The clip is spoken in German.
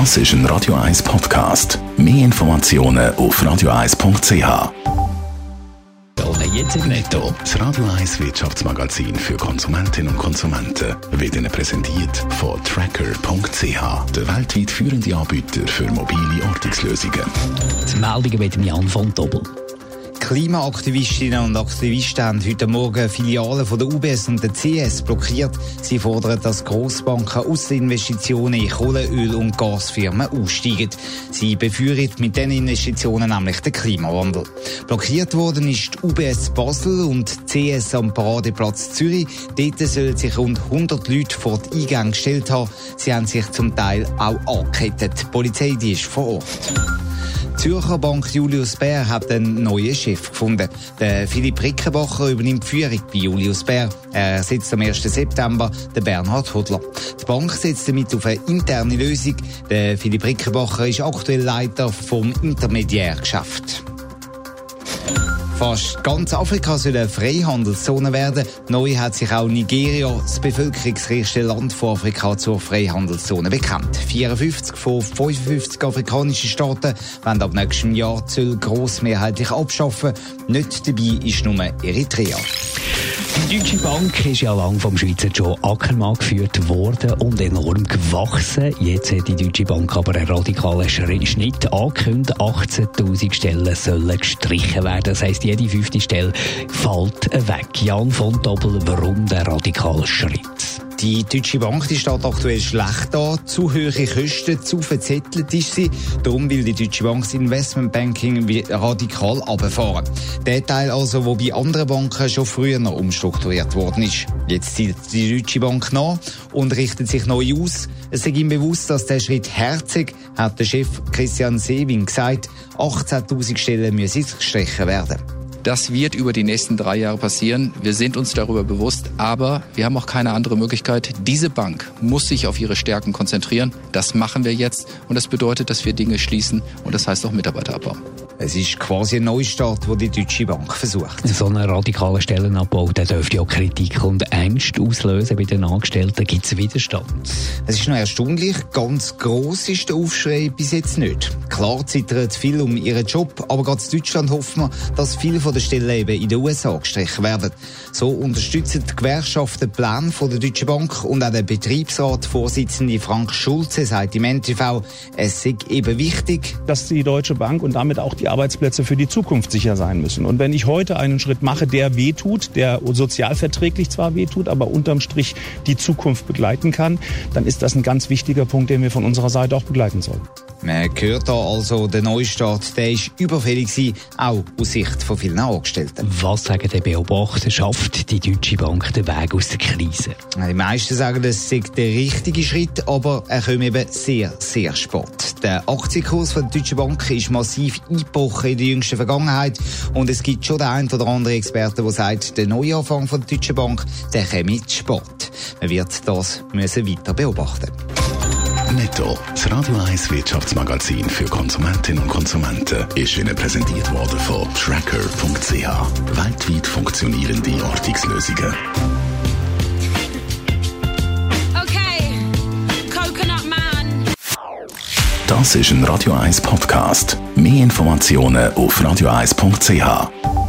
Das ist ein Radio 1 Podcast. Mehr Informationen auf radio1.ch. Jetzt Netto, das Radio 1 Wirtschaftsmagazin für Konsumentinnen und Konsumenten, wird Ihnen präsentiert von Tracker.ch, der weltweit führende Anbieter für mobile Ortungslösungen. Die Meldungen mit Jan von Doppel. Klimaaktivistinnen und Aktivisten haben heute Morgen Filialen von der UBS und der CS blockiert. Sie fordern, dass Grossbanken aus den Investitionen in Kohle, Öl und Gasfirmen aussteigen. Sie befürworten mit diesen Investitionen nämlich den Klimawandel. Blockiert worden ist die UBS Basel und die CS am Paradeplatz Zürich. Dort sollen sich rund 100 Leute vor die Eingänge gestellt haben. Sie haben sich zum Teil auch angekettet. Die Polizei die ist vor Ort. Zürcher Bank Julius Bär hat einen neuen Chef gefunden. Der Philipp Rickenbacher übernimmt die Führung bei Julius Bär. Er sitzt am 1. September den Bernhard Hodler. Die Bank setzt damit auf eine interne Lösung. Der Philipp Rickenbacher ist aktuell Leiter vom Intermediärgeschäft. Fast ganz Afrika soll eine Freihandelszone werden. Neu hat sich auch Nigeria, das bevölkerungsreichste Land von Afrika, zur Freihandelszone bekannt. 54 von 55 afrikanischen Staaten wollen ab nächstem Jahr Zölle grossmehrheitlich abschaffen. Nicht dabei ist nur Eritrea. Die Deutsche Bank ist ja lang vom Schweizer Joe Ackermann geführt worden und enorm gewachsen. Jetzt hat die Deutsche Bank aber einen radikalen Schnitt angekündigt. 18.000 Stellen sollen gestrichen werden. Das heisst, jede fünfte Stelle fällt weg. Jan von Doppel, warum der radikale Schritt? Die Deutsche Bank die steht aktuell schlecht da. Zu hohe Kosten, zu verzettelt ist sie. Darum will die Deutsche Bank das Investmentbanking radikal abfahren. Der Teil also, wo bei anderen Banken schon früher noch umstrukturiert worden ist. Jetzt zieht die Deutsche Bank nach und richtet sich neu aus. Es ist ihm bewusst, dass der Schritt herzig, hat der Chef Christian Sewing gesagt. 18.000 Stellen müssen gestrichen werden. Das wird über die nächsten drei Jahre passieren. Wir sind uns darüber bewusst, aber wir haben auch keine andere Möglichkeit. Diese Bank muss sich auf ihre Stärken konzentrieren. Das machen wir jetzt und das bedeutet, dass wir Dinge schließen und das heißt auch Mitarbeiter abbauen. Es ist quasi ein Neustart, den die Deutsche Bank versucht. So ein radikaler Stellenabbau der dürfte ja Kritik und Ängste auslösen bei den Angestellten. Gibt es Widerstand? Es ist noch erstaunlich, ganz gross ist der Aufschrei bis jetzt nicht. Klar zittert viel um ihren Job, aber gerade in Deutschland hoffen wir, dass viele von den Stellen eben in den USA gestrichen werden. So unterstützen die Gewerkschaften den Plan der Deutschen Bank und auch der Betriebsratvorsitzende Frank Schulze sagt im NTV, es sei eben wichtig, dass die Deutsche Bank und damit auch die Arbeitsplätze für die Zukunft sicher sein müssen. Und wenn ich heute einen Schritt mache, der wehtut, der sozialverträglich zwar wehtut, aber unterm Strich die Zukunft begleiten kann, dann ist das ein ganz wichtiger Punkt, den wir von unserer Seite auch begleiten sollen. Man hört da also, der Neustart, der ist überfällig gewesen, auch aus Sicht von vielen Angestellten. Was sagen die Beobachter? Schafft die Deutsche Bank den Weg aus der Krise? Die meisten sagen, das sei der richtige Schritt, aber er kommt eben sehr, sehr spät. Der Aktienkurs von der Deutschen Bank ist massiv eingebrochen in der jüngsten Vergangenheit und es gibt schon den einen oder anderen Experten, der sagt, der Neuanfang von der Deutschen Bank, der komme zu spät. Man wird das müssen weiter beobachten Netto, das Radio 1 Wirtschaftsmagazin für Konsumentinnen und Konsumenten, ist Ihnen präsentiert worden von Tracker.ch. Weltweit funktionierende Ortungslösungen. Okay, Coconut Man. Das ist ein Radio 1 Podcast. Mehr Informationen auf radio1.ch.